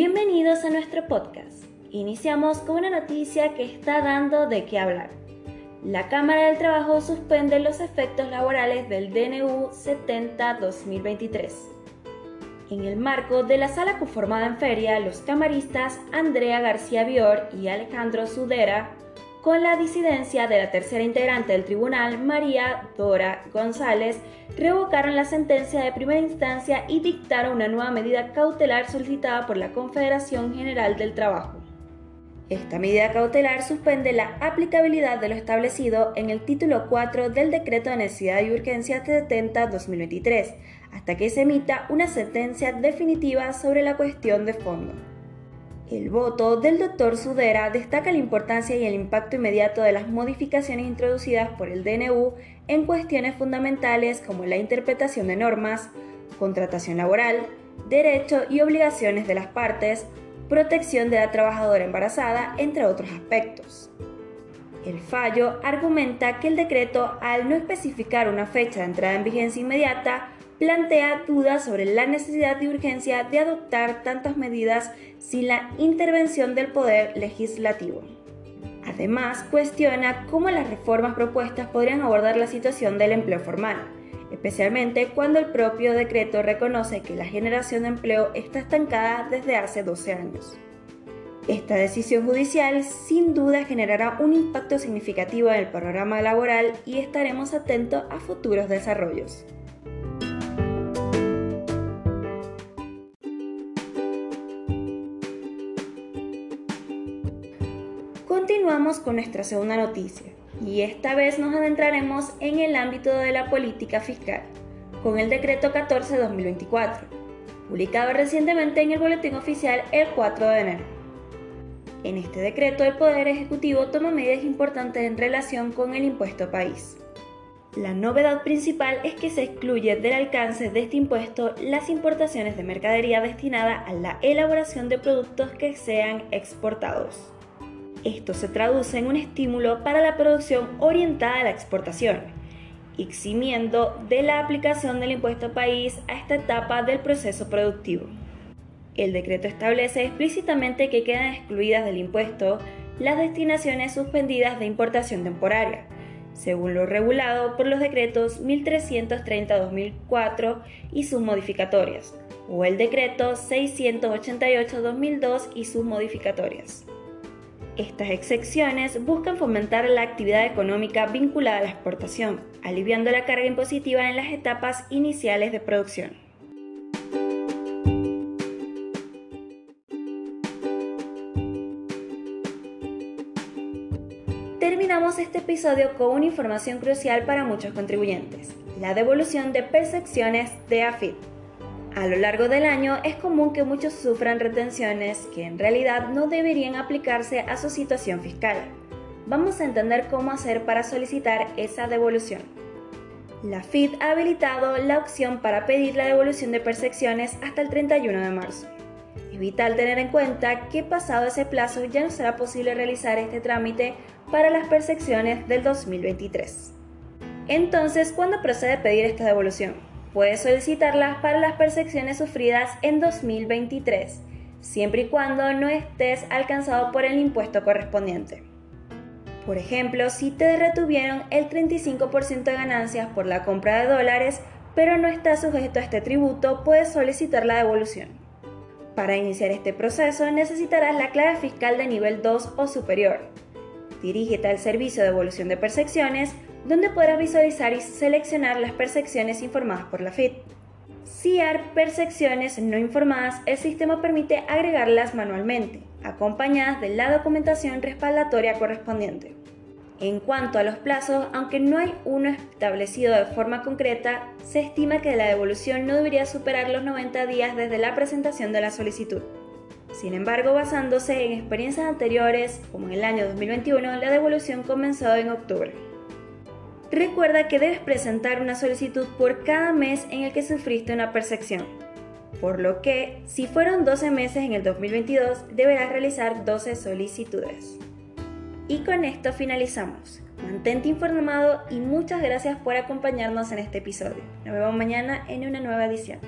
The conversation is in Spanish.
Bienvenidos a nuestro podcast. Iniciamos con una noticia que está dando de qué hablar. La Cámara del Trabajo suspende los efectos laborales del DNU 70-2023. En el marco de la sala conformada en feria, los camaristas Andrea García Bior y Alejandro Sudera con la disidencia de la tercera integrante del tribunal, María Dora González, revocaron la sentencia de primera instancia y dictaron una nueva medida cautelar solicitada por la Confederación General del Trabajo. Esta medida cautelar suspende la aplicabilidad de lo establecido en el título 4 del Decreto de Necesidad y Urgencia 70-2023, hasta que se emita una sentencia definitiva sobre la cuestión de fondo. El voto del doctor Sudera destaca la importancia y el impacto inmediato de las modificaciones introducidas por el DNU en cuestiones fundamentales como la interpretación de normas, contratación laboral, derecho y obligaciones de las partes, protección de la trabajadora embarazada, entre otros aspectos. El fallo argumenta que el decreto, al no especificar una fecha de entrada en vigencia inmediata, plantea dudas sobre la necesidad de urgencia de adoptar tantas medidas sin la intervención del Poder Legislativo. Además, cuestiona cómo las reformas propuestas podrían abordar la situación del empleo formal, especialmente cuando el propio decreto reconoce que la generación de empleo está estancada desde hace 12 años. Esta decisión judicial sin duda generará un impacto significativo en el programa laboral y estaremos atentos a futuros desarrollos. Continuamos con nuestra segunda noticia y esta vez nos adentraremos en el ámbito de la política fiscal con el decreto 14-2024, publicado recientemente en el Boletín Oficial el 4 de enero. En este decreto el Poder Ejecutivo toma medidas importantes en relación con el impuesto país. La novedad principal es que se excluye del alcance de este impuesto las importaciones de mercadería destinada a la elaboración de productos que sean exportados. Esto se traduce en un estímulo para la producción orientada a la exportación, eximiendo de la aplicación del impuesto país a esta etapa del proceso productivo. El decreto establece explícitamente que quedan excluidas del impuesto las destinaciones suspendidas de importación temporaria, según lo regulado por los decretos 1330-2004 y sus modificatorias, o el decreto 688-2002 y sus modificatorias. Estas excepciones buscan fomentar la actividad económica vinculada a la exportación, aliviando la carga impositiva en las etapas iniciales de producción. Terminamos este episodio con una información crucial para muchos contribuyentes, la devolución de percepciones de AFIT. A lo largo del año es común que muchos sufran retenciones que en realidad no deberían aplicarse a su situación fiscal. Vamos a entender cómo hacer para solicitar esa devolución. La FIT ha habilitado la opción para pedir la devolución de percepciones hasta el 31 de marzo. Es vital tener en cuenta que pasado ese plazo ya no será posible realizar este trámite para las percepciones del 2023. Entonces, ¿cuándo procede pedir esta devolución? Puedes solicitarlas para las percepciones sufridas en 2023, siempre y cuando no estés alcanzado por el impuesto correspondiente. Por ejemplo, si te retuvieron el 35% de ganancias por la compra de dólares, pero no estás sujeto a este tributo, puedes solicitar la devolución. Para iniciar este proceso necesitarás la clave fiscal de nivel 2 o superior. Dirígete al servicio de devolución de percepciones donde podrás visualizar y seleccionar las percepciones informadas por la FIT. Hay percepciones no informadas, el sistema permite agregarlas manualmente, acompañadas de la documentación respaldatoria correspondiente. En cuanto a los plazos, aunque no hay uno establecido de forma concreta, se estima que la devolución no debería superar los 90 días desde la presentación de la solicitud. Sin embargo, basándose en experiencias anteriores, como en el año 2021, la devolución comenzó en octubre. Recuerda que debes presentar una solicitud por cada mes en el que sufriste una percepción. Por lo que, si fueron 12 meses en el 2022, deberás realizar 12 solicitudes. Y con esto finalizamos. Mantente informado y muchas gracias por acompañarnos en este episodio. Nos vemos mañana en una nueva edición.